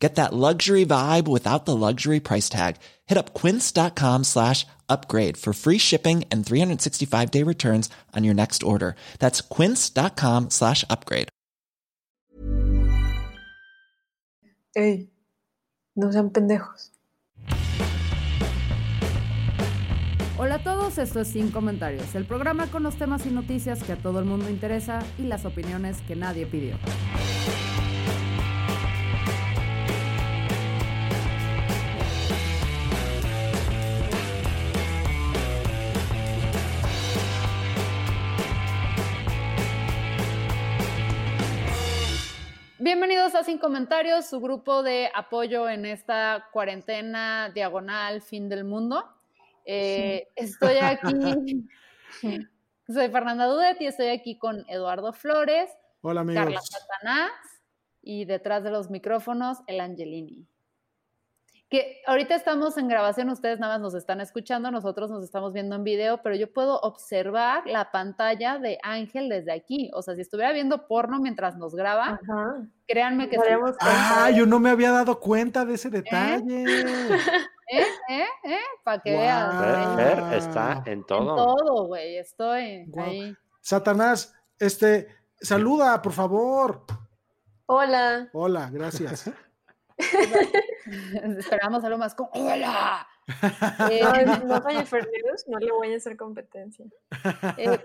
Get that luxury vibe without the luxury price tag. Hit up quince.com slash upgrade for free shipping and 365 day returns on your next order. That's quince.com slash upgrade. Ey, no sean pendejos. Hola a todos, esto es Sin Comentarios, el programa con los temas y noticias que a todo el mundo interesa y las opiniones que nadie pidió. Bienvenidos a Sin Comentarios, su grupo de apoyo en esta cuarentena diagonal fin del mundo. Eh, estoy aquí, soy Fernanda Dudet y estoy aquí con Eduardo Flores, Hola amigos. Carla Satanás y detrás de los micrófonos el Angelini. Que ahorita estamos en grabación, ustedes nada más nos están escuchando, nosotros nos estamos viendo en video, pero yo puedo observar la pantalla de Ángel desde aquí. O sea, si estuviera viendo porno mientras nos graba, Ajá. créanme que... Daremos Ah, yo no me había dado cuenta de ese detalle. ¿Eh? ¿Eh? ¿Eh? Para que Guau. veas. Fer, Fer está en En todo. todo, güey. Estoy ahí. Satanás, este, saluda, por favor. Hola. Hola, gracias. Esperamos algo más como ¡Hola! Eh, No, no soy enfermeros, no le voy a hacer competencia. eh,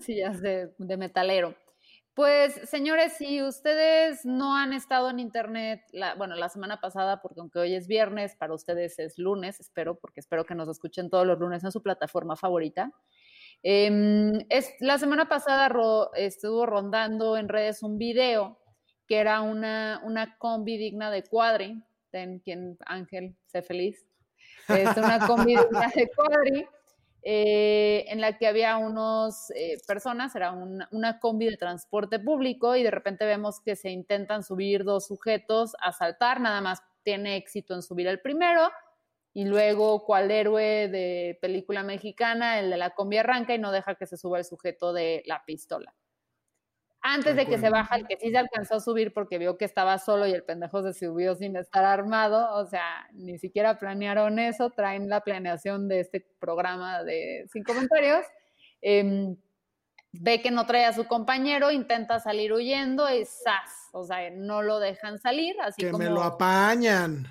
sí, ya sé, de metalero. Pues, señores, si ustedes no han estado en internet, la, bueno, la semana pasada, porque aunque hoy es viernes, para ustedes es lunes, espero, porque espero que nos escuchen todos los lunes en su plataforma favorita. Em, es, la semana pasada ro- estuvo rondando en redes un video que era una, una combi digna de Cuadri, ten quien Ángel, sé feliz. Es una combi digna de Cuadri, eh, en la que había unos eh, personas, era una, una combi de transporte público y de repente vemos que se intentan subir dos sujetos a saltar, nada más tiene éxito en subir el primero y luego cual héroe de película mexicana, el de la combi arranca y no deja que se suba el sujeto de la pistola. Antes de que se baja, el que sí se alcanzó a subir porque vio que estaba solo y el pendejo se subió sin estar armado, o sea, ni siquiera planearon eso, traen la planeación de este programa de Sin Comentarios. Em, ve que no trae a su compañero, intenta salir huyendo y ¡zas! O sea, no lo dejan salir, así que como... me lo apañan.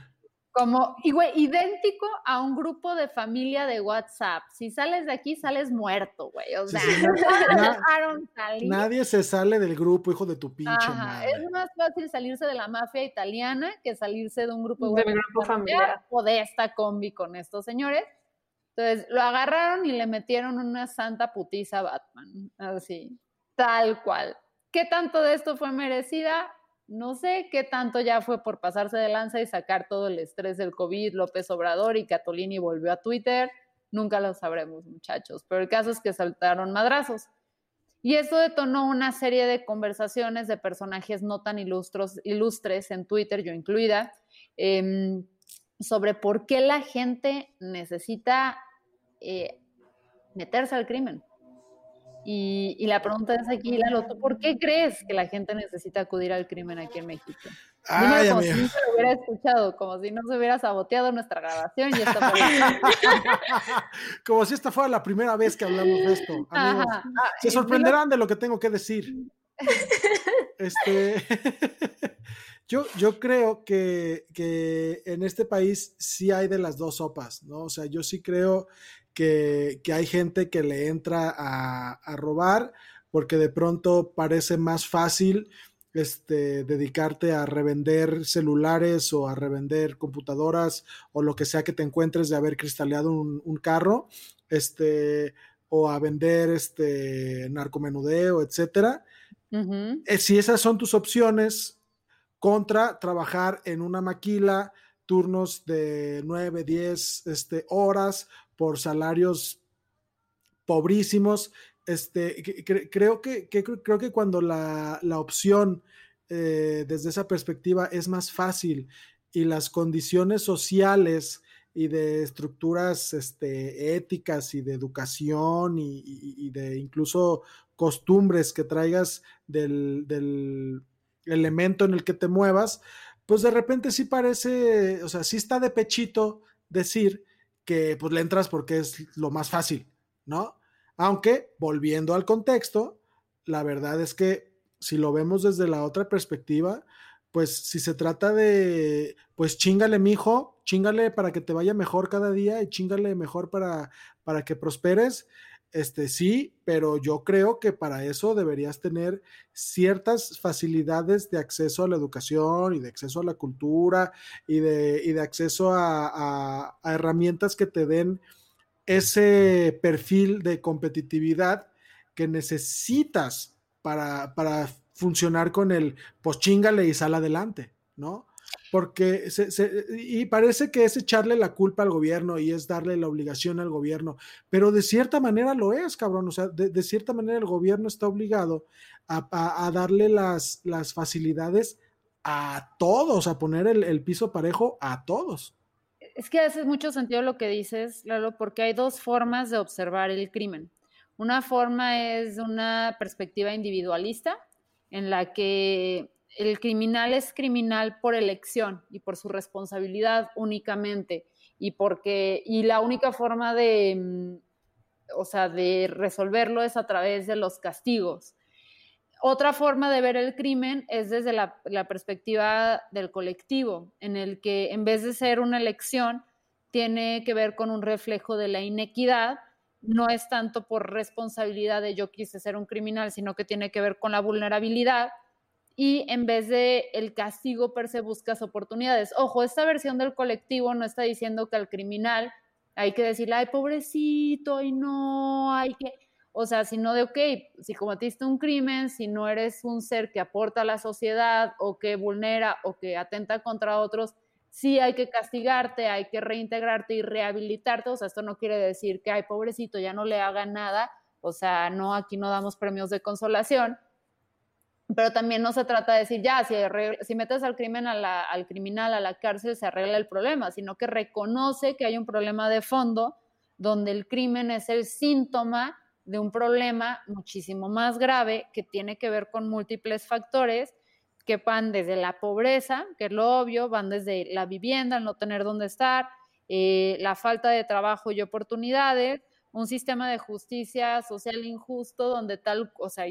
Como, y güey, idéntico a un grupo de familia de WhatsApp. Si sales de aquí, sales muerto, güey. O Sí, sea, sí, no dejaron salir. Nadie se sale del grupo, hijo de tu pinche Ajá, madre. Es más fácil salirse de la mafia italiana que salirse de un grupo de WhatsApp grupo familiar. o de esta combi con estos señores. Entonces, lo agarraron y le metieron una santa putiza a Batman. Así, tal cual. ¿Qué tanto de esto fue merecida? No sé qué tanto ya fue por pasarse de lanza y sacar todo el estrés del COVID, López Obrador y Catolini volvió a Twitter. Nunca lo sabremos, muchachos. Pero el caso es que saltaron madrazos. Y eso detonó una serie de conversaciones de personajes no tan ilustros, ilustres en Twitter, yo incluida, em, sobre por qué la gente necesita eh, meterse al crimen. Y, y la pregunta es aquí, Lalo, ¿tú por qué crees que la gente necesita acudir al crimen aquí en México? Ay, como si no se lo hubiera escuchado, como si no se hubiera saboteado nuestra grabación y fue- Como si esta fuera la primera vez que hablamos de esto. amigos. Ajá. Ah, Se sorprenderán de lo que tengo que decir. Este, yo, yo creo que, que en este país sí hay de las dos sopas, ¿no? O sea, yo sí creo que, que hay gente que le entra a, a robar porque de pronto parece más fácil este, dedicarte a revender celulares o a revender computadoras o lo que sea que te encuentres de haber cristaleado un, un carro, este, o a vender este, narcomenudeo, etcétera. Eh, si esas son tus opciones, contra trabajar en una maquila, turnos de 9, 10 este, horas por salarios pobrísimos este, creo, que, creo que cuando la, opción eh, desde esa perspectiva es más fácil y las condiciones sociales y de estructuras este, éticas y de educación y, de incluso costumbres que traigas del, del, elemento en el que te muevas, pues de repente sí parece, o sea, sí está de pechito decir que pues le entras porque es lo más fácil, ¿no? Aunque, volviendo al contexto, la verdad es que si lo vemos desde la otra perspectiva, pues si se trata de, pues chingale, mijo, chingale para que te vaya mejor cada día y chingale mejor para, para que prosperes, este sí, pero yo creo que para eso deberías tener ciertas facilidades de acceso a la educación y de acceso a la cultura y de, y de acceso a, a herramientas que te den ese perfil de competitividad que necesitas para, para funcionar con el pues chingale y sal adelante, ¿no? Porque y parece que es echarle la culpa al gobierno y es darle la obligación al gobierno, pero de cierta manera lo es, cabrón, o sea, de, cierta manera el gobierno está obligado a, darle las, las, facilidades a todos, a poner el, el piso parejo a todos. Es que hace mucho sentido lo que dices, Lalo, porque hay dos formas de observar el crimen. Una forma es una perspectiva individualista, en la que el criminal es criminal por elección y por su responsabilidad únicamente y porque y la única forma de mm, o sea, de resolverlo es a través de los castigos. Otra forma de ver el crimen es desde la, la, perspectiva del colectivo, en el que en vez de ser una elección, tiene que ver con un reflejo de la inequidad no es tanto por responsabilidad de yo quise ser un criminal, sino que tiene que ver con la vulnerabilidad y en vez de el castigo per se buscas oportunidades. Ojo, esta versión del colectivo no está diciendo que al criminal hay que decirle, ay, pobrecito, y no, hay que, o sea, sino de, ok, si cometiste un crimen, si no eres un ser que aporta a la sociedad o que vulnera o que atenta contra otros, sí hay que castigarte, hay que reintegrarte y rehabilitarte. O sea, esto no quiere decir que, ay, pobrecito, ya no le haga nada. O sea, no, aquí no damos premios de consolación. Pero también no se trata de decir, ya, si, metes al, crimen al criminal a la cárcel, se arregla el problema, sino que reconoce que hay un problema de fondo donde el crimen es el síntoma de un problema muchísimo más grave que tiene que ver con múltiples factores que van desde la pobreza, que es lo obvio, van desde la vivienda, el no tener dónde estar, eh, la falta de trabajo y oportunidades, un sistema de justicia social injusto donde tal, o sea,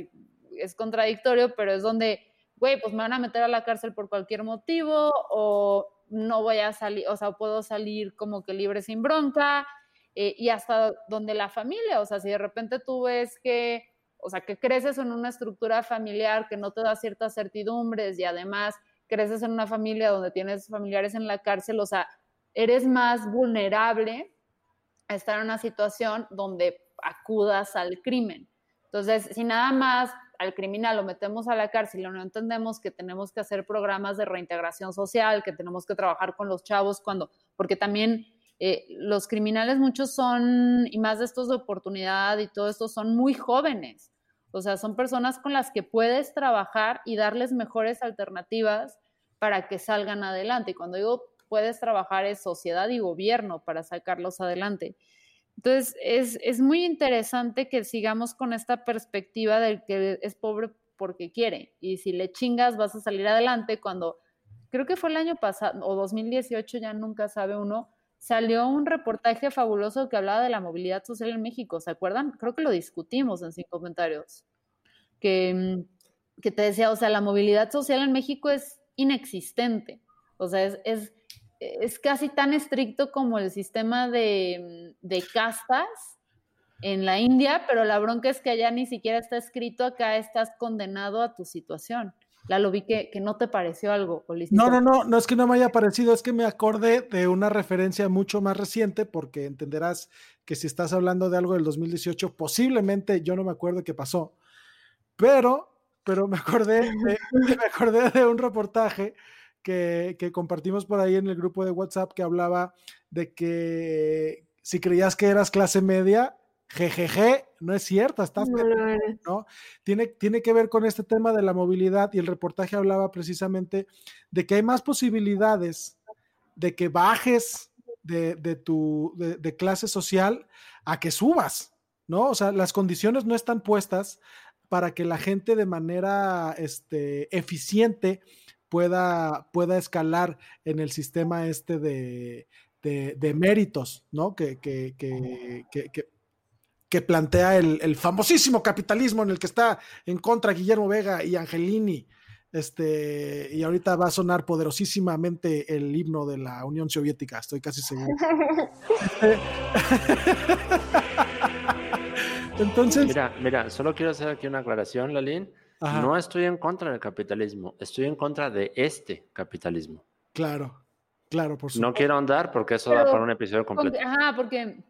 es contradictorio, pero es donde, güey, pues me van a meter a la cárcel por cualquier motivo o no voy a salir, o sea, puedo salir como que libre sin bronca, eh, y hasta donde la familia, o sea, si de repente tú ves que o sea, que creces en una estructura familiar que no te da ciertas certidumbres y además creces en una familia donde tienes familiares en la cárcel, o sea, eres más vulnerable a estar en una situación donde acudas al crimen. Entonces, si nada más al criminal lo metemos a la cárcel y no entendemos que tenemos que hacer programas de reintegración social, que tenemos que trabajar con los chavos cuando, porque también eh, los criminales muchos son, y más de estos de oportunidad y todo esto, son muy jóvenes. O sea, son personas con las que puedes trabajar y darles mejores alternativas para que salgan adelante. Y cuando digo puedes trabajar es sociedad y gobierno para sacarlos adelante. Entonces, es, es muy interesante que sigamos con esta perspectiva del que es pobre porque quiere. Y si le chingas, vas a salir adelante cuando, creo que fue el año pasado, o 2018, ya nunca sabe uno, salió un reportaje fabuloso que hablaba de la movilidad social en México, ¿se acuerdan? Creo que lo discutimos en cinco comentarios, que, mm, que te decía, o sea, la movilidad social en México es inexistente, o sea, es, es casi tan estricto como el sistema de, mm, de castas en la India, pero la bronca es que allá ni siquiera está escrito, acá estás condenado a tu situación. La lo vi que, no te pareció algo, No, no, no, no es que no me haya parecido, es que me acordé de una referencia mucho más reciente, porque entenderás que si estás hablando de algo del 2018, posiblemente yo no me acuerdo qué pasó, pero, pero me acordé me acordé de un reportaje que, que compartimos por ahí en el grupo de WhatsApp que hablaba de que si creías que eras clase media, jejeje, no es cierto, estás. ¿no? Tiene, tiene que ver con este tema de la movilidad y el reportaje hablaba precisamente de que hay más posibilidades de que bajes de, de tu de, de clase social a que subas, ¿no? O sea, las condiciones no están puestas para que la gente de manera este, eficiente pueda, pueda escalar en el sistema este de, de, de méritos, ¿no? Que, que, que, que, que plantea el, el, famosísimo capitalismo en el que está en contra Guillermo Vega y Angelini. Este, y ahorita va a sonar poderosísimamente el himno de la Unión Soviética, estoy casi seguro. Entonces. Mira, mira, solo quiero hacer aquí una aclaración, Lalín. Ajá. No estoy en contra del capitalismo, estoy en contra de este capitalismo. Claro, claro, por supuesto. No quiero andar porque eso Pero, da para un episodio completo. Porque, ajá, porque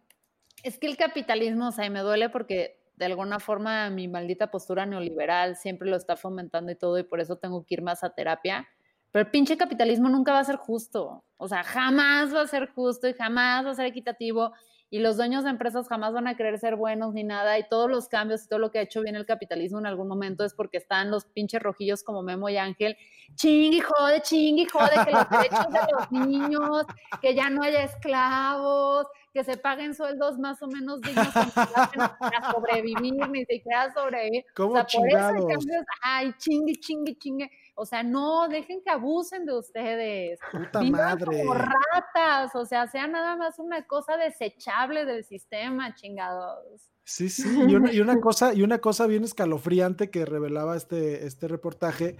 es que el capitalismo, o sea, y me duele porque de alguna forma mi maldita postura neoliberal siempre lo está fomentando y todo, y por eso tengo que ir más a terapia. Pero el pinche capitalismo nunca va a ser justo. O sea, jamás va a ser justo y jamás va a ser equitativo. Y los dueños de empresas jamás van a querer ser buenos ni nada. Y todos los cambios y todo lo que ha hecho bien el capitalismo en algún momento es porque están los pinches rojillos como Memo y Ángel. Chingui, jode, chingui, jode, que los derechos de los niños, que ya no haya esclavos, que se paguen sueldos más o menos dignos para sobrevivir, ni siquiera sobrevivir. ¿Cómo o sea, chingados? por eso cambios, ay, chingue, chingue, chingue. O sea, no, dejen que abusen de ustedes. Puta Vivan madre. como ratas, o sea, sea nada más una cosa desechable del sistema, chingados. Sí, sí, y una, y una, cosa, y una cosa bien escalofriante que revelaba este, este reportaje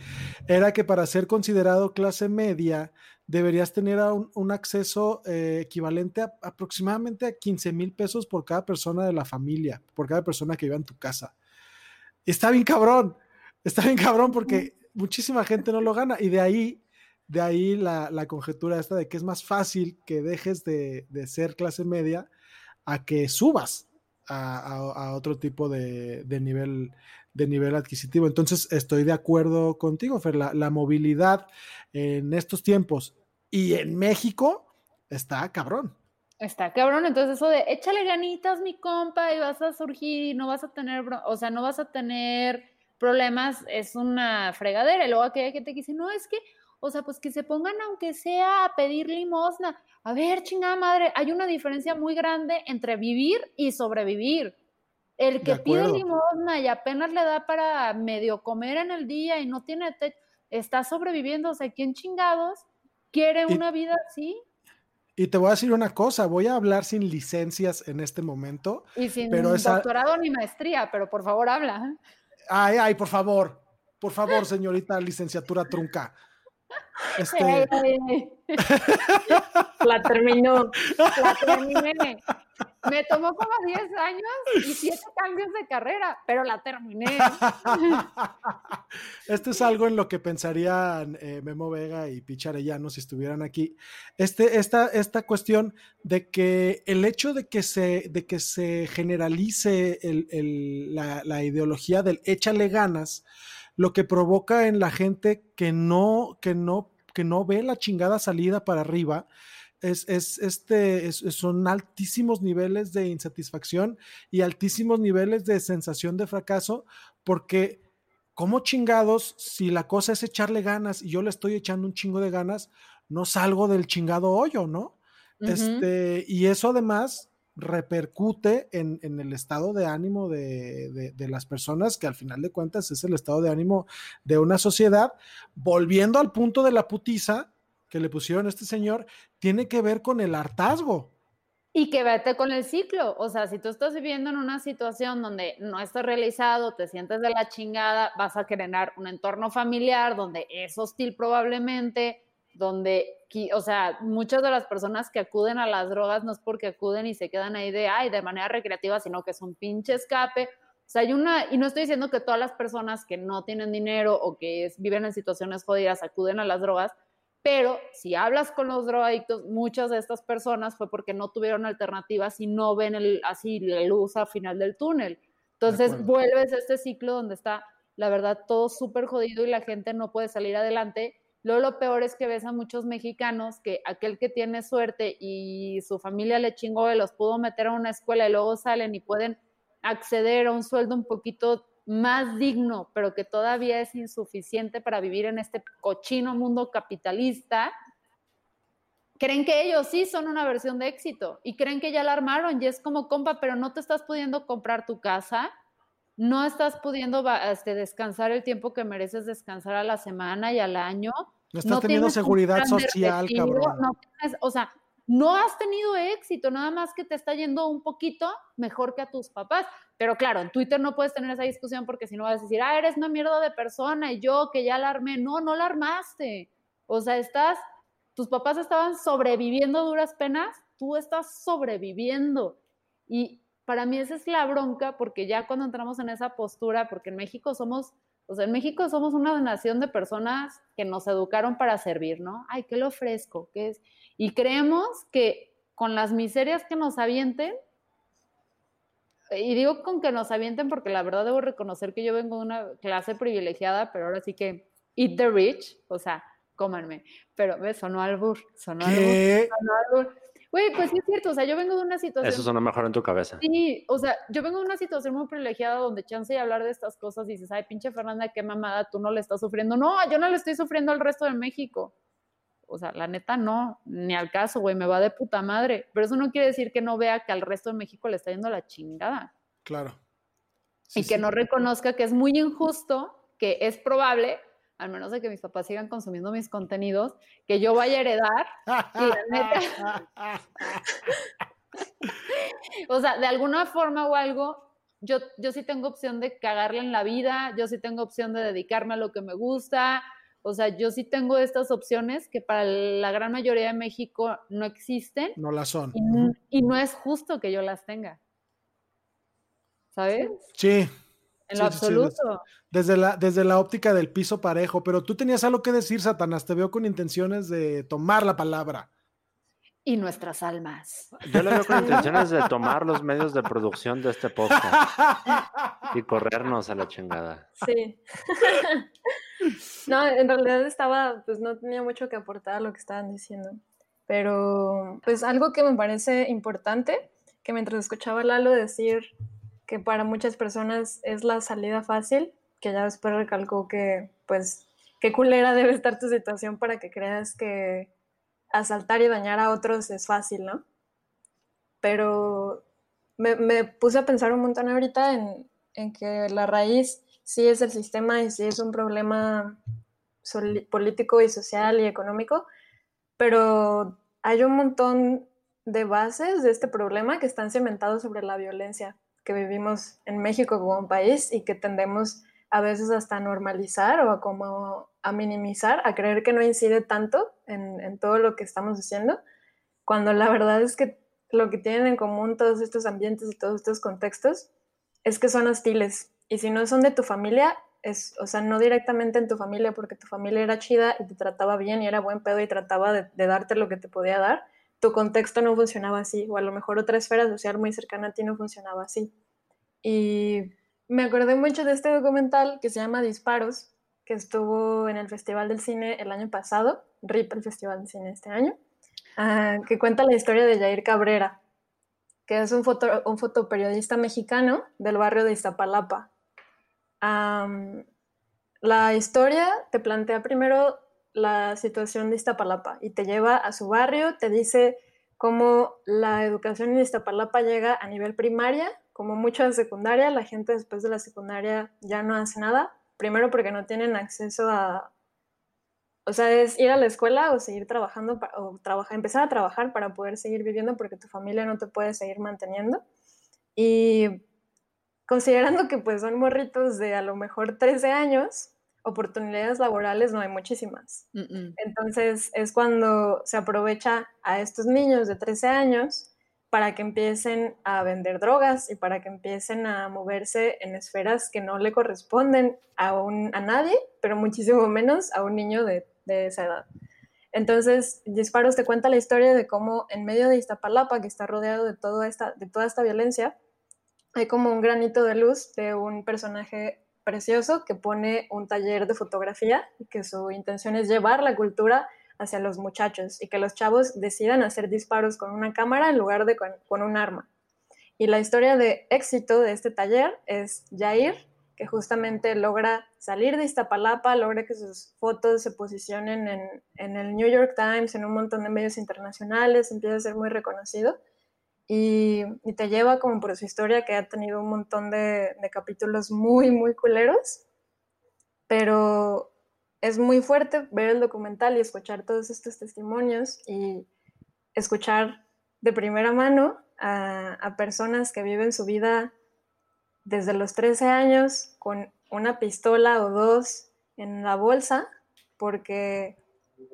era que para ser considerado clase media deberías tener un, un acceso eh, equivalente a aproximadamente a 15 mil pesos por cada persona de la familia, por cada persona que viva en tu casa. Está bien cabrón, está bien cabrón porque muchísima gente no lo gana y de ahí, de ahí la, la conjetura esta de que es más fácil que dejes de, de ser clase media a que subas a, a, otro tipo de, de, nivel, de nivel adquisitivo. Entonces, estoy de acuerdo contigo, Fer. La, la, movilidad en estos tiempos y en México está cabrón. Está cabrón, entonces eso de échale ganitas, mi compa, y vas a surgir y no vas a tener, o sea, no vas a tener problemas, es una fregadera. Y luego aquella gente que dice, no, es que, o sea, pues que se pongan aunque sea a pedir limosna. A ver, chingada madre, hay una diferencia muy grande entre vivir y sobrevivir. El que pide limosna y apenas le da para medio comer en el día y no tiene techo, está sobreviviendo. O sea, ¿quién chingados quiere una y, vida así? Y te voy a decir una cosa, voy a hablar sin licencias en este momento. Y sin pero doctorado esa... ni maestría, pero por favor habla. Ay, ay, por favor, por favor, señorita licenciatura trunca. Este... La terminó. La terminé. Me tomó como 10 años y 7 cambios de carrera, pero la terminé. Esto es algo en lo que pensarían eh, Memo Vega y Picha Arellano si estuvieran aquí. Este, esta, esta cuestión de que el hecho de que se, de que se generalice la, la ideología del échale ganas, lo que provoca en la gente que no, que no, que no ve la chingada salida para arriba, es, es, este, es, son altísimos niveles de insatisfacción y altísimos niveles de sensación de fracaso, porque como chingados, si la cosa es echarle ganas y yo le estoy echando un chingo de ganas, no salgo del chingado hoyo, ¿no? Uh -huh. este, y eso además repercute en, en, el estado de ánimo de, de, de, las personas, que al final de cuentas es el estado de ánimo de una sociedad. Volviendo al punto de la putiza que le pusieron a este señor, tiene que ver con el hartazgo. Y que vete con el ciclo. O sea, si tú estás viviendo en una situación donde no estás realizado, te sientes de la chingada, vas a crear un entorno familiar donde es hostil probablemente, donde, o sea, muchas de las personas que acuden a las drogas no es porque acuden y se quedan ahí de, ay, de manera recreativa, sino que es un pinche escape. O sea, hay una, y no estoy diciendo que todas las personas que no tienen dinero o que viven en situaciones jodidas acuden a las drogas, pero si hablas con los drogadictos, muchas de estas personas fue porque no tuvieron alternativas y no ven el, así la luz al final del túnel. Entonces vuelves a este ciclo donde está, la verdad, todo súper jodido y la gente no puede salir adelante Luego lo peor es que ves a muchos mexicanos que aquel que tiene suerte y su familia le chingó y los pudo meter a una escuela y luego salen y pueden acceder a un sueldo un poquito más digno, pero que todavía es insuficiente para vivir en este cochino mundo capitalista, creen que ellos sí son una versión de éxito y creen que ya la armaron y es como, compa, pero no te estás pudiendo comprar tu casa, no estás pudiendo este, descansar el tiempo que mereces descansar a la semana y al año. No estás teniendo seguridad social, cabrón. o sea, no has tenido éxito, nada más que te está yendo un poquito mejor que a tus papás. Pero claro, en Twitter no puedes tener esa discusión porque si no vas a decir, ah, eres una mierda de persona y yo que ya la armé. No, no la armaste. O sea, estás, tus papás estaban sobreviviendo duras penas, tú estás sobreviviendo. Y para mí esa es la bronca porque ya cuando entramos en esa postura, porque en México somos, o sea, en México somos una nación de personas que nos educaron para servir, ¿no? Ay, ¿qué le ofrezco? ¿Qué es? Y creemos que con las miserias que nos avienten, y digo con que nos avienten porque la verdad debo reconocer que yo vengo de una clase privilegiada, pero ahora sí que eat the rich, o sea, cómanme. Pero, ¿ves? Sonó albur, sonó albur, sonó albur. Güey, pues sí es cierto, o sea, yo vengo de una situación... Eso suena mejor en tu cabeza. Sí, o sea, yo vengo de una situación muy privilegiada donde chance y hablar de estas cosas y dices, ay, pinche Fernanda, qué mamada, tú no le estás sufriendo. No, yo no le estoy sufriendo al resto de México. O sea, la neta no, ni al caso, güey, me va de puta madre. Pero eso no quiere decir que no vea que al resto de México le está yendo la chingada. Claro. y que no reconozca que es muy injusto, que es probable, al menos de que mis papás sigan consumiendo mis contenidos, que yo vaya a heredar. y la neta. o sea, de alguna forma o algo, yo, yo sí tengo opción de cagarle en la vida, yo sí tengo opción de dedicarme a lo que me gusta, o sea, yo sí tengo estas opciones que para la gran mayoría de México no existen. No las son. Y, no es justo que yo las tenga. ¿Sabes? Sí. En lo absoluto. desde, la, desde la óptica del piso parejo, pero tú tenías algo que decir, Satanás, te veo con intenciones de tomar la palabra y nuestras almas. Yo le veo con intenciones de tomar los medios de producción de este podcast y corrernos a la chingada. Sí. no, en realidad estaba, pues no tenía mucho que aportar a lo que estaban diciendo. Pero, pues algo que me parece importante, que mientras escuchaba a Lalo decir que para muchas personas es la salida fácil, que ya después recalcó que, pues, qué culera debe estar tu situación para que creas que asaltar y dañar a otros es fácil, ¿no? Pero me, puse a pensar un montón ahorita en, que la raíz sí es el sistema y sí es un problema político y social y económico, pero hay un montón de bases de este problema que están cimentados sobre la violencia que vivimos en México como un país y que tendemos a veces hasta normalizar o a como a minimizar, a creer que no incide tanto en, todo lo que estamos haciendo, cuando la verdad es que lo que tienen en común todos estos ambientes y todos estos contextos es que son hostiles. Y si no son de tu familia, es, o sea, no directamente en tu familia, porque tu familia era chida y te trataba bien y era buen pedo y trataba de, de darte lo que te podía dar, tu contexto no funcionaba así, o a lo mejor otra esfera social muy cercana a ti no funcionaba así. Y me acordé mucho de este documental que se llama Disparos, que estuvo en el Festival del Cine el año pasado, RIP el Festival del Cine este año, ah, que cuenta la historia de Jair Cabrera, que es un, foto, un fotoperiodista mexicano del barrio de Iztapalapa. la historia te plantea primero la situación de Iztapalapa y te lleva a su barrio, te dice cómo la educación en Iztapalapa llega a nivel primaria como mucho de secundaria, la gente después de la secundaria ya no hace nada. Primero porque no tienen acceso a... O sea, es ir a la escuela o seguir trabajando o trabajar, empezar a trabajar para poder seguir viviendo porque tu familia no te puede seguir manteniendo. Y considerando que pues son morritos de a lo mejor 13 años, oportunidades laborales no hay muchísimas. Entonces es cuando se aprovecha a estos niños de 13 años para que empiecen a vender drogas y para que empiecen a moverse en esferas que no le corresponden a, un, a nadie, pero muchísimo menos a un niño de, de esa edad. Entonces, Disparos te cuenta la historia de cómo en medio de Iztapalapa, que está rodeado de, todo esta, de toda esta violencia, hay como un granito de luz de un personaje precioso que pone un taller de fotografía y que su intención es llevar la cultura hacia los muchachos y que los chavos decidan hacer disparos con una cámara en lugar de con, un arma. Y la historia de éxito de este taller es Jair, que justamente logra salir de Iztapalapa, logra que sus fotos se posicionen en, en, el New York Times, en un montón de medios internacionales, empieza a ser muy reconocido y, y te lleva como por su historia que ha tenido un montón de, de capítulos muy, muy culeros, pero es muy fuerte ver el documental y escuchar todos estos testimonios y escuchar de primera mano a, a personas que viven su vida desde los 13 años con una pistola o dos en la bolsa, porque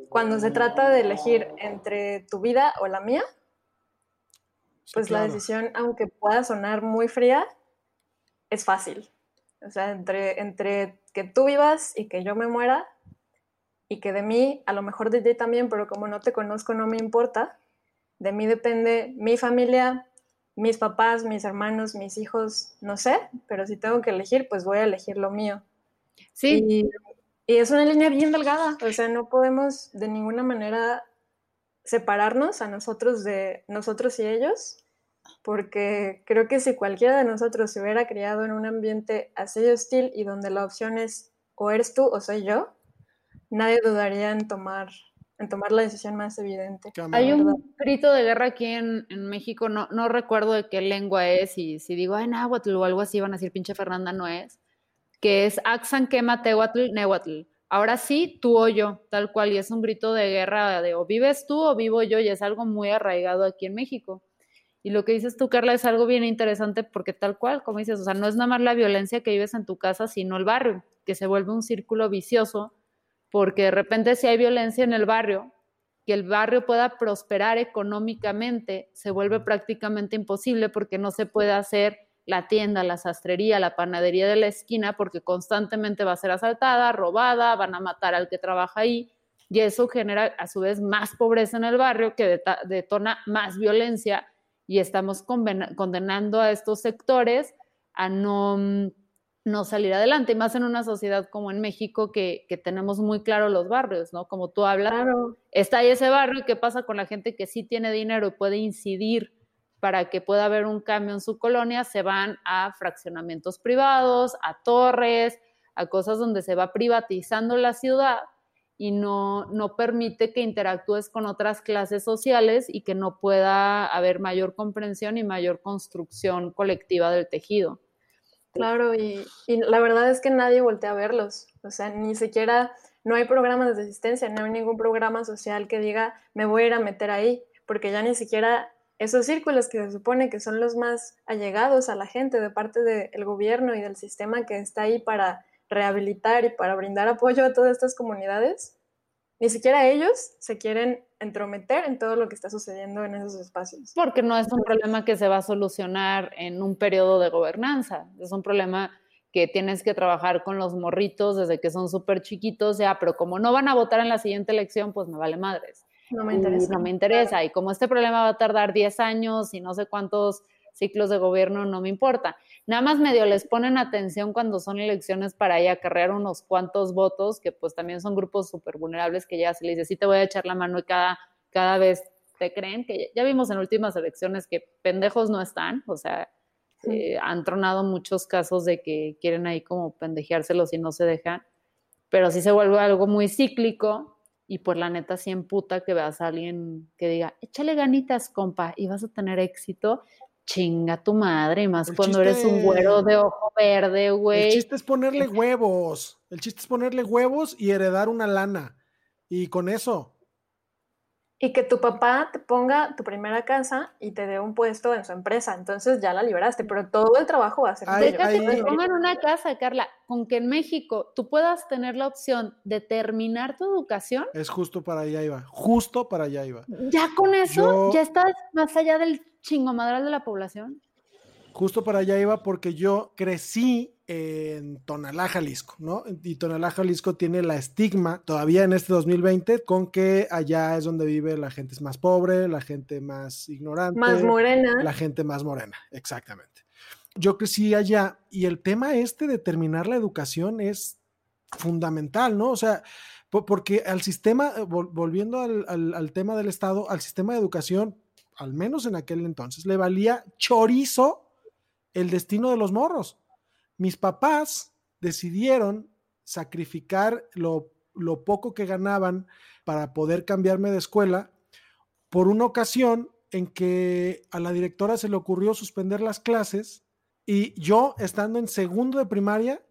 cuando se trata de elegir entre tu vida o la mía, pues la decisión, aunque pueda sonar muy fría, es fácil. O sea, entre, entre que tú vivas y que yo me muera, y que de mí, a lo mejor de ti también, pero como no te conozco no me importa, de mí depende mi familia, mis papás, mis hermanos, mis hijos, no sé, pero si tengo que elegir, pues voy a elegir lo mío. Sí. Y, es una línea bien delgada, o sea, no podemos de ninguna manera separarnos a nosotros de nosotros y ellos, porque creo que si cualquiera de nosotros se hubiera criado en un ambiente así hostil y donde la opción es o eres tú o soy yo, nadie dudaría en tomar en tomar la decisión más evidente. Hay un grito de guerra aquí en, México, no, no recuerdo de qué lengua es, y si digo en náhuatl o algo así, van a decir pinche Fernanda no es, que es Axan quema tehuatl nehuatl. Ahora sí, tú o yo, tal cual, y es un grito de guerra de o vives tú o vivo yo, y es algo muy arraigado aquí en México. Y lo que dices tú, Carla, es algo bien interesante porque tal cual, como dices, o sea, no es nada más la violencia que vives en tu casa, sino el barrio, que se vuelve un círculo vicioso porque de repente si hay violencia en el barrio, que el barrio pueda prosperar económicamente se vuelve prácticamente imposible porque no se puede hacer la tienda, la sastrería, la panadería de la esquina porque constantemente va a ser asaltada, robada, van a matar al que trabaja ahí y eso genera a su vez más pobreza en el barrio que detona más violencia y estamos condenando a estos sectores a no mm, no salir adelante, y más en una sociedad como en México que, tenemos muy claro los barrios, ¿no? Como tú hablas, está ahí ese barrio qué pasa con la gente que sí tiene dinero y puede incidir para que pueda haber un cambio en su colonia, se van a fraccionamientos privados, a torres, a cosas donde se va privatizando la ciudad y no, no permite que interactúes con otras clases sociales y que no pueda haber mayor comprensión y mayor construcción colectiva del tejido. Claro, y, la verdad es que nadie voltea a verlos. O sea, ni siquiera, no hay programas de asistencia, no hay ningún programa social que diga, me voy a ir a meter ahí, porque ya ni siquiera esos círculos que se supone que son los más allegados a la gente de parte del gobierno y del sistema que está ahí para rehabilitar y para brindar apoyo a todas estas comunidades, ni siquiera ellos se quieren entrometer en todo lo que está sucediendo en esos espacios. Porque no es un problema que se va a solucionar en un periodo de gobernanza, es un problema que tienes que trabajar con los morritos desde que son súper chiquitos, ya, pero como no van a votar en la siguiente elección, pues me vale madres. No me interesa. no me interesa. Y como este problema va a tardar 10 años y no sé cuántos ciclos de gobierno, no me importa. Nada más medio les ponen atención cuando son elecciones para ir a acarrear unos cuantos votos, que pues también son grupos súper vulnerables que ya se les dice, sí te voy a echar la mano y cada, cada vez te creen, que ya vimos en últimas elecciones que pendejos no están, o sea, eh, han tronado muchos casos de que quieren ahí como pendejeárselos y no se dejan, pero sí se vuelve algo muy cíclico y pues la neta sí emputa que veas a alguien que diga, échale ganitas, compa, y vas a tener éxito, chinga tu madre, más cuando eres un güero de ojo verde, güey. El chiste es ponerle huevos. El chiste es ponerle huevos y heredar una lana. Y con eso. Y que tu papá te ponga tu primera casa y te dé un puesto en su empresa. Entonces ya la liberaste, pero todo el trabajo va a ser de que te pongan una casa, Carla. Con que en México tú puedas tener la opción de terminar tu educación. Es justo para allá iba. Justo para allá iba. Ya con eso, ya estás más allá del chingomadral de la población? Justo para allá iba porque yo crecí en Tonalá, Jalisco, ¿no? Y Tonalá, Jalisco tiene la estigma todavía en este 2020 con que allá es donde vive la gente más pobre, la gente más ignorante. Más morena. La gente más morena, exactamente. Yo crecí allá y el tema este de terminar la educación es fundamental, ¿no? O sea, porque al sistema, volviendo al, al tema del Estado, al sistema de educación, al menos en aquel entonces, le valía chorizo el destino de los morros. Mis papás decidieron sacrificar lo, lo poco que ganaban para poder cambiarme de escuela por una ocasión en que a la directora se le ocurrió suspender las clases y yo, estando en segundo de primaria,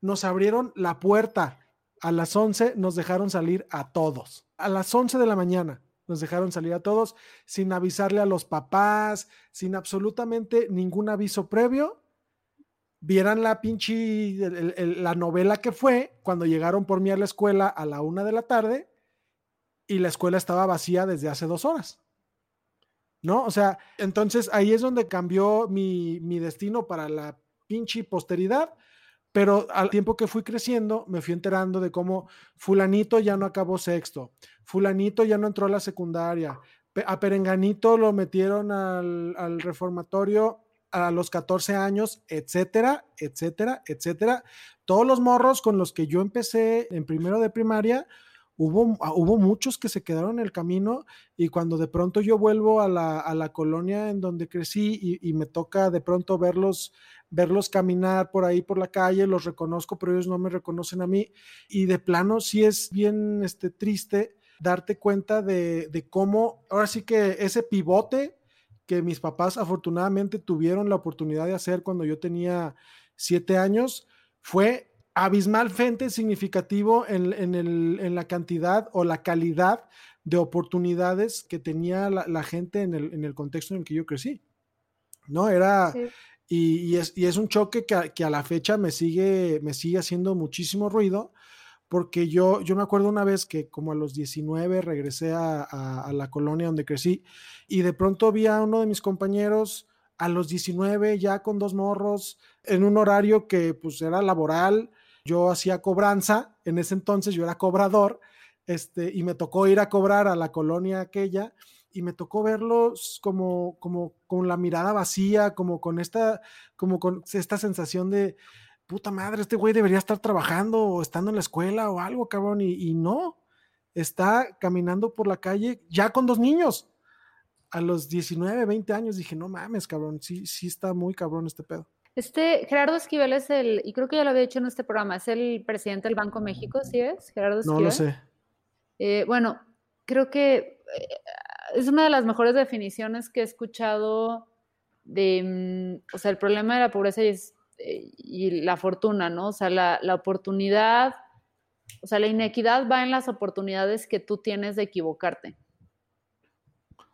nos abrieron la puerta. A las 11 nos dejaron salir a todos. A las 11 de la mañana nos dejaron salir a todos sin avisarle a los papás, sin absolutamente ningún aviso previo. Vieran la pinche, la novela que fue cuando llegaron por mí a la escuela a la una de la tarde y la escuela estaba vacía desde hace dos horas. ¿No? O sea, entonces ahí es donde cambió mi, mi destino para la pinche posteridad pero al tiempo que fui creciendo, me fui enterando de cómo fulanito ya no acabó sexto, fulanito ya no entró a la secundaria, a Perenganito lo metieron al, reformatorio a los 14 años, etcétera, etcétera, etcétera. Todos los morros con los que yo empecé en primero de primaria, hubo, ah, hubo muchos que se quedaron en el camino y cuando de pronto yo vuelvo a la, colonia en donde crecí y, me toca de pronto verlos verlos caminar por ahí por la calle, los reconozco, pero ellos no me reconocen a mí. Y de plano sí es bien este, triste darte cuenta de, de cómo, ahora sí que ese pivote que mis papás afortunadamente tuvieron la oportunidad de hacer cuando yo tenía siete años, fue abismalmente significativo en, en, el, en la cantidad o la calidad de oportunidades que tenía la, gente en el, en el, contexto en el que yo crecí. ¿No? Era, y, es, un choque que a, la fecha me sigue, me sigue haciendo muchísimo ruido, porque yo, yo me acuerdo una vez que como a los 19 regresé a, la colonia donde crecí y de pronto vi a uno de mis compañeros a los 19 ya con dos morros en un horario que pues era laboral, yo hacía cobranza, en ese entonces yo era cobrador, este, y me tocó ir a cobrar a la colonia aquella y me tocó verlos como, como con la mirada vacía, como con esta, como con esta sensación de puta madre, este güey debería estar trabajando o estando en la escuela o algo, cabrón, y, no, está caminando por la calle ya con dos niños. A los 19, 20 años dije, no mames, cabrón, sí, sí está muy cabrón este pedo. Este, Gerardo Esquivel es el, y creo que ya lo había dicho en este programa, es el presidente del Banco México, ¿sí es? Gerardo Esquivel. No lo sé. Eh, bueno, creo que eh, es una de las mejores definiciones que he escuchado de, mm, o sea, el problema de la pobreza y, eh, la fortuna, ¿no? O sea, la, la, oportunidad, o sea, la inequidad va en las oportunidades que tú tienes de equivocarte.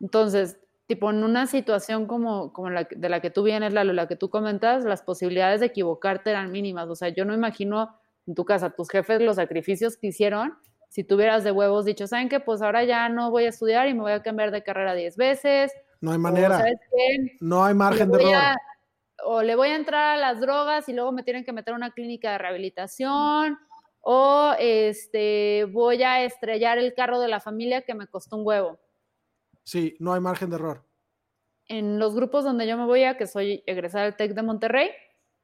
Entonces, tipo, en una situación como, como la, de la que tú vienes, la, la que tú comentas, las posibilidades de equivocarte eran mínimas. O sea, yo no imagino en tu casa, tus jefes, los sacrificios que hicieron si tuvieras de huevos dicho, ¿saben qué? Pues ahora ya no voy a estudiar y me voy a cambiar de carrera 10 veces. No hay manera. No hay margen de error. o le voy a entrar a las drogas y luego me tienen que meter a una clínica de rehabilitación. O este, voy a estrellar el carro de la familia que me costó un huevo. Sí, no hay margen de error. En los grupos donde yo me voy a, que soy egresada del TEC de Monterrey,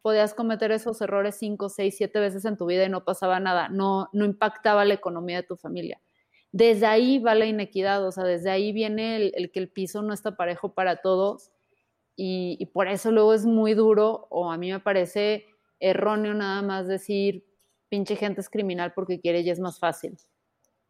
podías cometer esos errores cinco, seis, siete veces en tu vida y no pasaba nada, no, no impactaba la economía de tu familia. Desde ahí va la inequidad, o sea, desde ahí viene el, que el piso no está parejo para todos y, y, por eso luego es muy duro o a mí me parece erróneo nada más decir pinche gente es criminal porque quiere y es más fácil.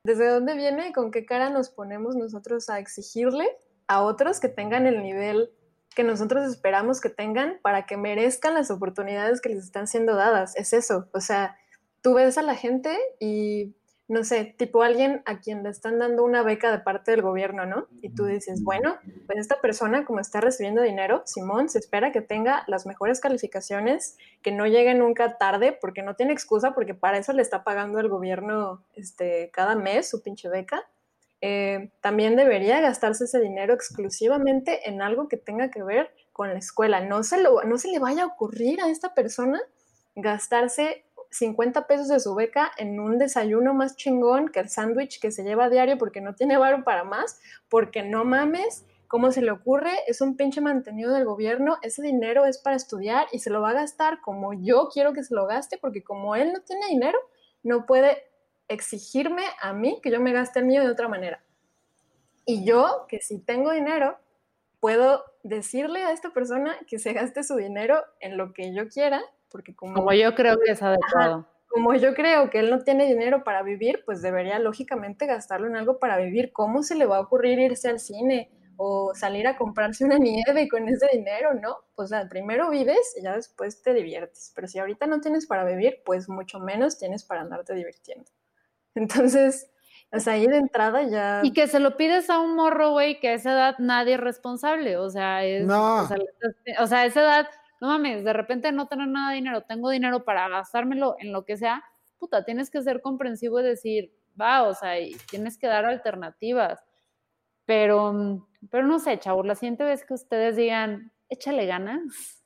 ¿Desde dónde viene? ¿Con qué cara nos ponemos nosotros a exigirle a otros que tengan el nivel que nosotros esperamos que tengan para que merezcan las oportunidades que les están siendo dadas. Es eso, o sea, tú ves a la gente y, no sé, tipo alguien a quien le están dando una beca de parte del gobierno, ¿no? Y tú dices, bueno, pues esta persona como está recibiendo dinero, Simón, se espera que tenga las mejores calificaciones, que no llegue nunca tarde, porque no tiene excusa, porque para eso le está pagando el gobierno este, cada mes su pinche beca eh, también debería gastarse ese dinero exclusivamente en algo que tenga que ver con la escuela. No se, lo, no se le vaya a ocurrir a esta persona gastarse 50 pesos de su beca en un desayuno más chingón que el sándwich que se lleva a diario porque no tiene varo para más, porque no mames, ¿cómo se le ocurre? Es un pinche mantenido del gobierno, ese dinero es para estudiar y se lo va a gastar como yo quiero que se lo gaste, porque como él no tiene dinero, no puede exigirme a mí que yo me gaste el mío de otra manera. Y yo, que si tengo dinero, puedo decirle a esta persona que se gaste su dinero en lo que yo quiera, porque como, como yo creo que es adecuado. como yo creo que él no tiene dinero para vivir, pues debería lógicamente gastarlo en algo para vivir. ¿Cómo se le va a ocurrir irse al cine o salir a comprarse una nieve con ese dinero? No, pues primero vives y ya después te diviertes. Pero si ahorita no tienes para vivir, pues mucho menos tienes para andarte divirtiendo. Entonces, o sea, ahí de entrada ya. Y que se lo pides a un morro, güey, que a esa edad nadie es responsable. O sea, es. No. O sea, a esa edad, no mames, de repente no tener nada de dinero, tengo dinero para gastármelo en lo que sea. Puta, tienes que ser comprensivo y decir, va, o sea, y tienes que dar alternativas. Pero, pero no sé, chavos, la siguiente vez que ustedes digan, échale ganas,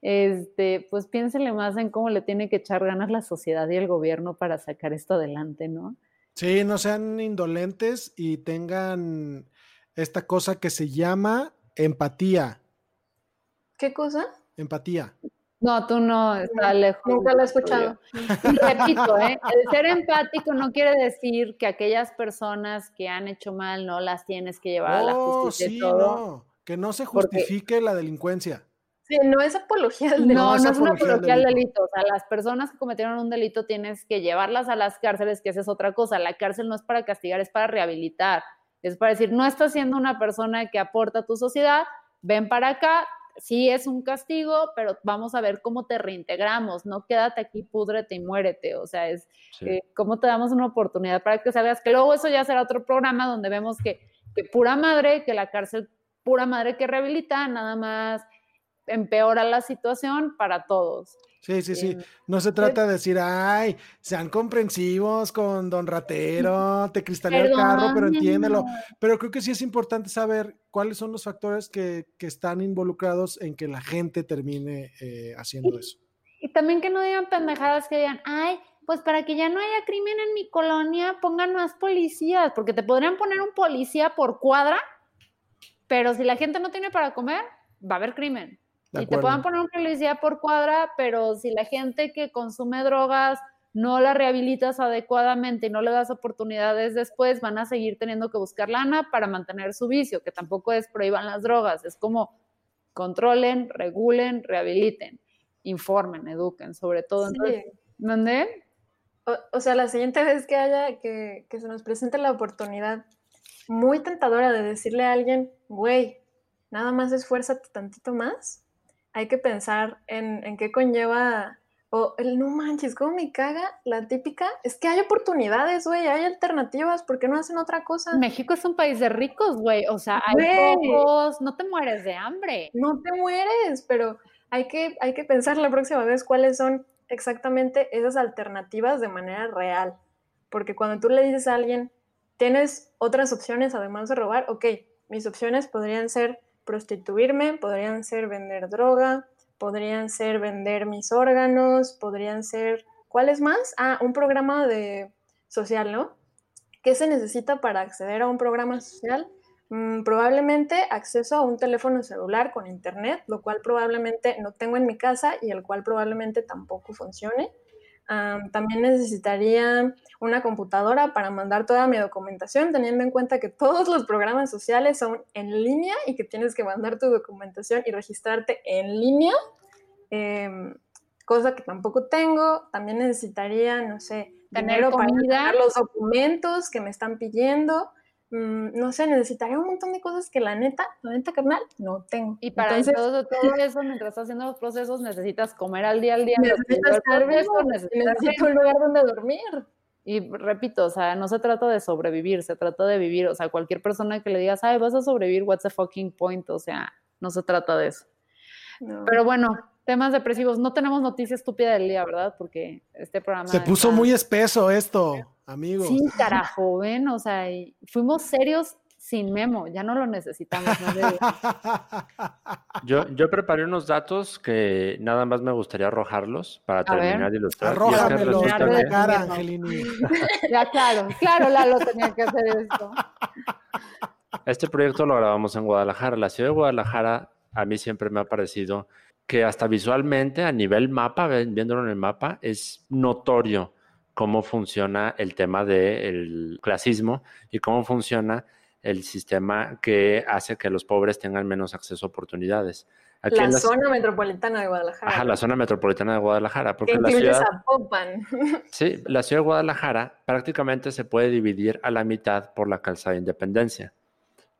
este, pues piénsenle más en cómo le tiene que echar ganas la sociedad y el gobierno para sacar esto adelante, ¿no? Sí, no sean indolentes y tengan esta cosa que se llama empatía. ¿Qué cosa? Empatía. No, tú no, está lejos. Nunca lo he escuchado. Y repito, ¿eh? el ser empático no quiere decir que aquellas personas que han hecho mal no las tienes que llevar a la oh, justicia. Sí, no, que no se justifique la delincuencia. Sí, no es apología del delito. No, no, es una apología al delito. O sea, las personas que cometieron un delito tienes que llevarlas a las cárceles, que esa es otra cosa. La cárcel no es para castigar, es para rehabilitar. Es para decir, no estás siendo una persona que aporta a tu sociedad, ven para acá, sí es un castigo, pero vamos a ver cómo te reintegramos, no quédate aquí, púdrete y muérete, o sea, es eh, cómo te damos una oportunidad para que salgas, que luego eso ya será otro programa donde vemos que, que pura madre, que la cárcel, pura madre que rehabilita, nada más empeora la situación para todos. Sí, sí, sí. Eh, no se trata de decir, ay, sean comprensivos con don ratero, te cristalea el carro, pero entiéndelo. Pero creo que sí es importante saber cuáles son los factores que, están involucrados en que la gente termine eh, haciendo eso. Y también que no digan pendejadas que digan, ay, pues para que ya no haya crimen en mi colonia, pongan más policías, porque te podrían poner un policía por cuadra, pero si la gente no tiene para comer, va a haber crimen y te puedan poner un policía por cuadra, pero si la gente que consume drogas no la rehabilitas adecuadamente y no le das oportunidades después, van a seguir teniendo que buscar lana para mantener su vicio, que tampoco es prohíban las drogas, es como controlen, regulen, rehabiliten, informen, eduquen, sobre todo. ¿Dónde? O, sea, la siguiente vez que haya, que, que se nos presente la oportunidad muy tentadora de decirle a alguien, güey, nada más esfuérzate tantito más, hay que pensar en, en qué conlleva, o el no manches, ¿cómo me caga? La típica, es que hay oportunidades, güey, hay alternativas, ¿por qué no hacen otra cosa? México es un país de ricos, güey, o sea, hay pocos, no te mueres de hambre. No te mueres, pero hay que, hay que pensar la próxima vez cuáles son exactamente esas alternativas de manera real, porque cuando tú le dices a alguien, tienes otras opciones además de robar, ok, mis opciones podrían ser prostituirme, podrían ser vender droga, podrían ser vender mis órganos, podrían ser, ¿cuáles más? Ah, un programa de social, ¿no? ¿Qué se necesita para acceder a un programa social? Mm, probablemente acceso a un teléfono celular con internet, lo cual probablemente no tengo en mi casa y el cual probablemente tampoco funcione también necesitaría una computadora para mandar toda mi documentación, teniendo en cuenta que todos los programas sociales son en línea y que tienes que mandar tu documentación y registrarte en línea, em, cosa que tampoco tengo. También necesitaría, no sé, dinero para pagar los documentos que me están pidiendo. Mm, no sé, necesitaría un montón de cosas que la neta, la neta carnal, no tengo. Y para todo, eso, mientras estás haciendo los procesos, necesitas comer al día al día. Necesitas estar necesitas un lugar donde dormir. Y repito, o sea, no se trata de sobrevivir, se trata de vivir. O sea, cualquier persona que le digas, ay, vas a sobrevivir, what's the fucking point? O sea, no se trata de eso. Pero bueno, temas depresivos. No tenemos noticia estúpida del día, ¿verdad? Porque este programa. Se puso muy espeso esto amigos. Sí, carajo, ven, o sea, fuimos serios sin memo, ya no lo necesitamos. yo, yo preparé unos datos que nada más me gustaría arrojarlos para terminar de ilustrar. Arrójamelos de cara, Angelini. ya, claro, claro, Lalo tenía que hacer esto. Este proyecto lo grabamos en Guadalajara. La ciudad de Guadalajara a mí siempre me ha parecido que hasta visualmente, a nivel mapa, viéndolo en el mapa, es notorio cómo funciona el tema del clasismo y cómo funciona el sistema que hace que los pobres tengan menos acceso a oportunidades. la, zona metropolitana de Guadalajara. Ajá, la zona metropolitana de Guadalajara. Porque la ciudad, Zapopan. Sí, la ciudad de Guadalajara prácticamente se puede dividir a la mitad por la calzada de Independencia,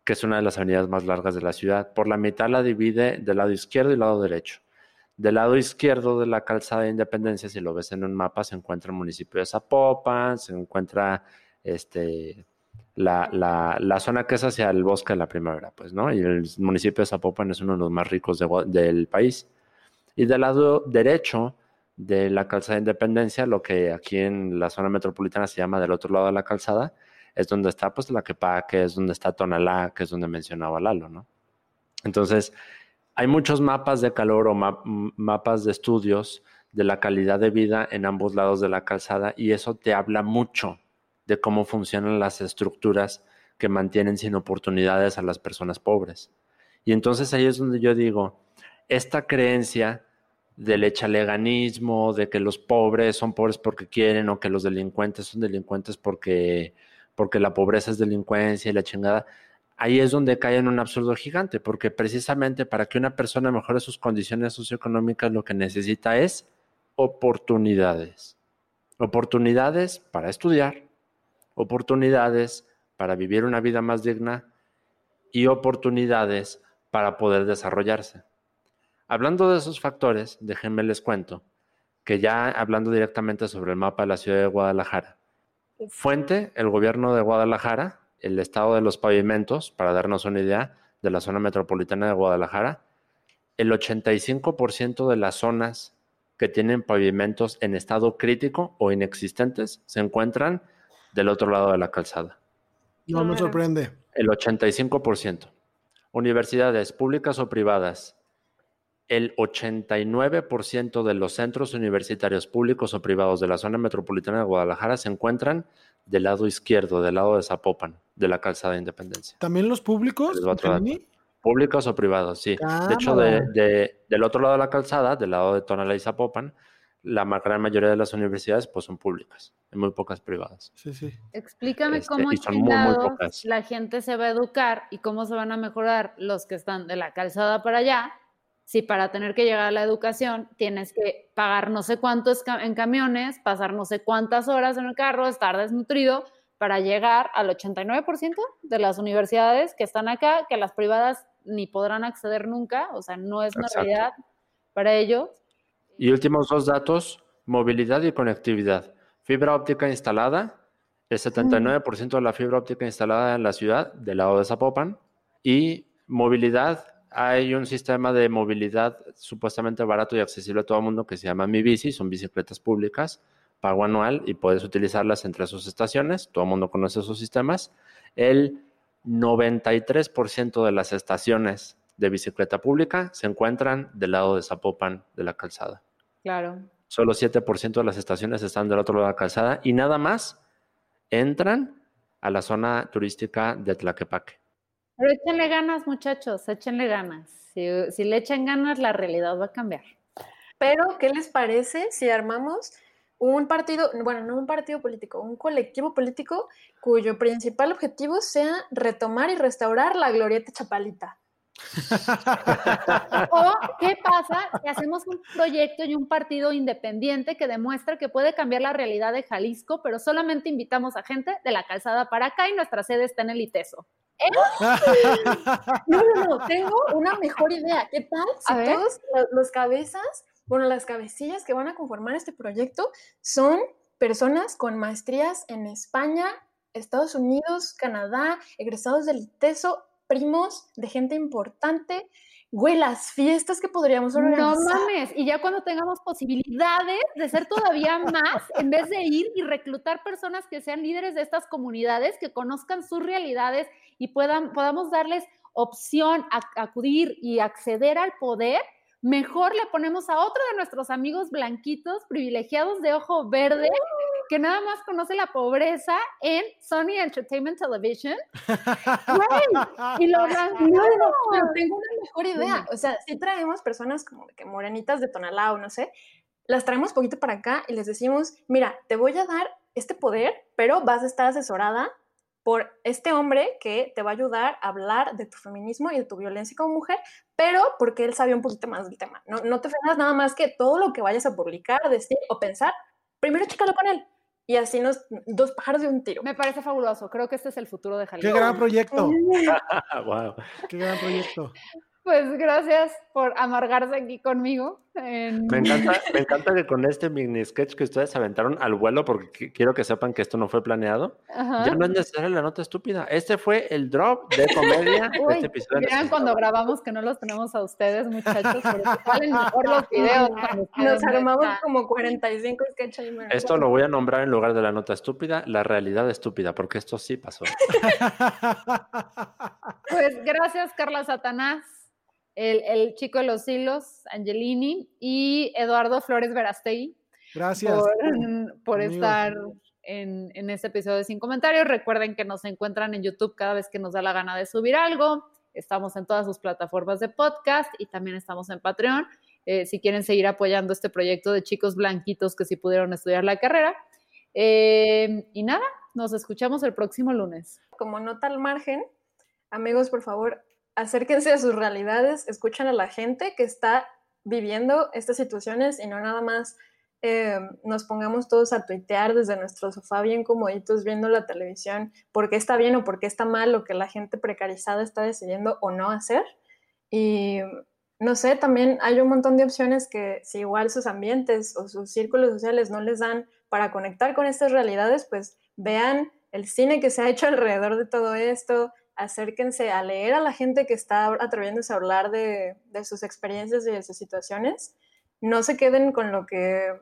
que es una de las avenidas más largas de la ciudad. Por la mitad la divide del lado izquierdo y lado derecho. Del lado izquierdo de la calzada de Independencia, si lo ves en un mapa, se encuentra el municipio de Zapopan, se encuentra este, la, la, la, zona que es hacia el bosque de la primavera, pues, ¿no? Y el municipio de Zapopan es uno de los más ricos del país. Y del lado derecho de la calzada de Independencia, lo que aquí en la zona metropolitana se llama del otro lado de la calzada, es donde está pues la Quepa, que es donde está Tonalá, que es donde mencionaba Lalo, ¿no? Entonces, hay muchos mapas de calor o mapas de estudios de la calidad de vida en ambos lados de la calzada y eso te habla mucho de cómo funcionan las estructuras que mantienen sin oportunidades a las personas pobres. Y entonces ahí es donde yo digo, esta creencia del echaleganismo, de que los pobres son pobres porque quieren o que los delincuentes son delincuentes porque, porque la pobreza es delincuencia y la chingada, ahí es donde cae en un absurdo gigante, porque precisamente para que una persona mejore sus condiciones socioeconómicas lo que necesita es oportunidades. Oportunidades para estudiar, oportunidades para vivir una vida más digna y oportunidades para poder desarrollarse. Hablando de esos factores, déjenme les cuento que ya hablando directamente sobre el mapa de la ciudad de Guadalajara, fuente, el gobierno de Guadalajara, el estado de los pavimentos, para darnos una idea de la zona metropolitana de Guadalajara, el 85% de las zonas que tienen pavimentos en estado crítico o inexistentes se encuentran del otro lado de la calzada. No me sorprende. El 85%. Universidades públicas o privadas. El 89% de los centros universitarios públicos o privados de la zona metropolitana de Guadalajara se encuentran del lado izquierdo, del lado de Zapopan, de la calzada de Independencia. ¿También los públicos? Públicos o privados, sí. De hecho, del otro lado de la calzada, del lado de Tonalá y Zapopan, la gran mayoría de las universidades pues son públicas, hay muy pocas privadas. Sí, sí. Explícame Este, cómo y son muy, muy pocas. la gente se va a educar y cómo se van a mejorar los que están de la calzada para allá, si para tener que llegar a la educación tienes que pagar no sé cuántos en camiones, pasar no sé cuántas horas en el carro, estar desnutrido para llegar al 89% de las universidades que están acá, que las privadas ni podrán acceder nunca, o sea, no es una Exacto. realidad para ellos. Y últimos dos datos, movilidad y conectividad. Fibra óptica instalada, el 79% de la fibra óptica instalada en la ciudad, del lado de Zapopan. Y movilidad, hay un sistema de movilidad supuestamente barato y accesible a todo el mundo que se llama Mi Bici, son bicicletas públicas, pago anual y puedes utilizarlas entre sus estaciones, todo el mundo conoce esos sistemas. El 93% de las estaciones de bicicleta pública se encuentran del lado de Zapopan de la calzada. Claro. Solo 7% de las estaciones están del otro lado de la calzada y nada más entran a la zona turística de Tlaquepaque. Pero échenle ganas, muchachos, échenle ganas. Si, si le echan ganas, la realidad va a cambiar. Pero, ¿qué les parece si armamos un partido, bueno, no un partido político, un colectivo político cuyo principal objetivo sea retomar y restaurar la glorieta chapalita? O, ¿qué pasa si hacemos un proyecto y un partido independiente que demuestra que puede cambiar la realidad de Jalisco, pero solamente invitamos a gente de la calzada para acá y nuestra sede está en el ITESO? No, no, no, tengo una mejor idea. ¿Qué tal si A todos lo- los cabezas, bueno, las cabecillas que van a conformar este proyecto son personas con maestrías en España, Estados Unidos, Canadá, egresados del ITESO, primos de gente importante? Güey, las fiestas que podríamos No organizar. mames, y ya cuando tengamos posibilidades de ser todavía más, en vez de ir y reclutar personas que sean líderes de estas comunidades, que conozcan sus realidades y puedan, podamos darles opción a, a acudir y acceder al poder, mejor le ponemos a otro de nuestros amigos blanquitos, privilegiados de ojo verde, que nada más conoce la pobreza en Sony Entertainment Television. Güey, y lo No, tengo una mejor idea. O sea, si traemos personas como de que morenitas de Tonalá o no sé, las traemos poquito para acá y les decimos, mira, te voy a dar este poder, pero vas a estar asesorada por este hombre que te va a ayudar a hablar de tu feminismo y de tu violencia como mujer, pero porque él sabe un poquito más del tema. No, no te frenas nada más que todo lo que vayas a publicar, decir o pensar, primero chécalo con él. Y así nos, dos pájaros de un tiro. Me parece fabuloso. Creo que este es el futuro de Jalisco. ¡Qué gran proyecto! wow. ¡Qué gran proyecto! Pues gracias por amargarse aquí conmigo. Me, encanta, me encanta que con este mini sketch que ustedes aventaron al vuelo, porque quiero que sepan que esto no fue planeado, ya no es necesaria la nota estúpida. Este fue el drop de comedia de este episodio. Miren cuando grabamos que no los tenemos a ustedes, muchachos, porque salen mejor los videos. Nos armamos como 45 sketches. Esto lo voy a nombrar en lugar de la nota estúpida, la realidad estúpida, porque esto sí pasó. pues gracias, Carla Satanás el, chico de los hilos, Angelini, y Eduardo Flores Verastei. Gracias. Por, estar en, en, este episodio de Sin Comentarios. Recuerden que nos encuentran en YouTube cada vez que nos da la gana de subir algo. Estamos en todas sus plataformas de podcast y también estamos en Patreon. Eh, si quieren seguir apoyando este proyecto de chicos blanquitos que sí pudieron estudiar la carrera. Eh, y nada, nos escuchamos el próximo lunes. Como nota al margen, amigos, por favor, acérquense a sus realidades, escuchen a la gente que está viviendo estas situaciones y no nada más eh, nos pongamos todos a tuitear desde nuestro sofá bien comoditos viendo la televisión por qué está bien o por qué está mal lo que la gente precarizada está decidiendo o no hacer. Y no sé, también hay un montón de opciones que si igual sus ambientes o sus círculos sociales no les dan para conectar con estas realidades, pues vean el cine que se ha hecho alrededor de todo esto, acérquense a leer a la gente que está atreviéndose a hablar de, sus experiencias y de sus situaciones. No se queden con lo que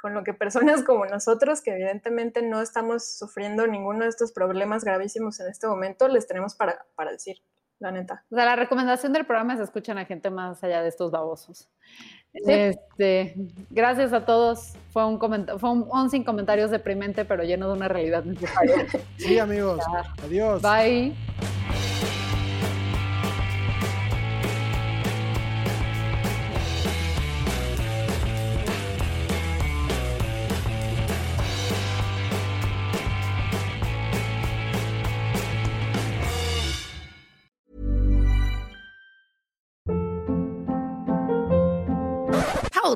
con lo que personas como nosotros, que evidentemente no estamos sufriendo ninguno de estos problemas gravísimos en este momento, les tenemos para, para decir, la neta. O sea, la recomendación del programa es escuchar a gente más allá de estos babosos. Este, gracias a todos. Fue un, fue un, sin comentarios deprimente, pero lleno de una realidad necesaria. Sí, amigos. Adiós. Bye.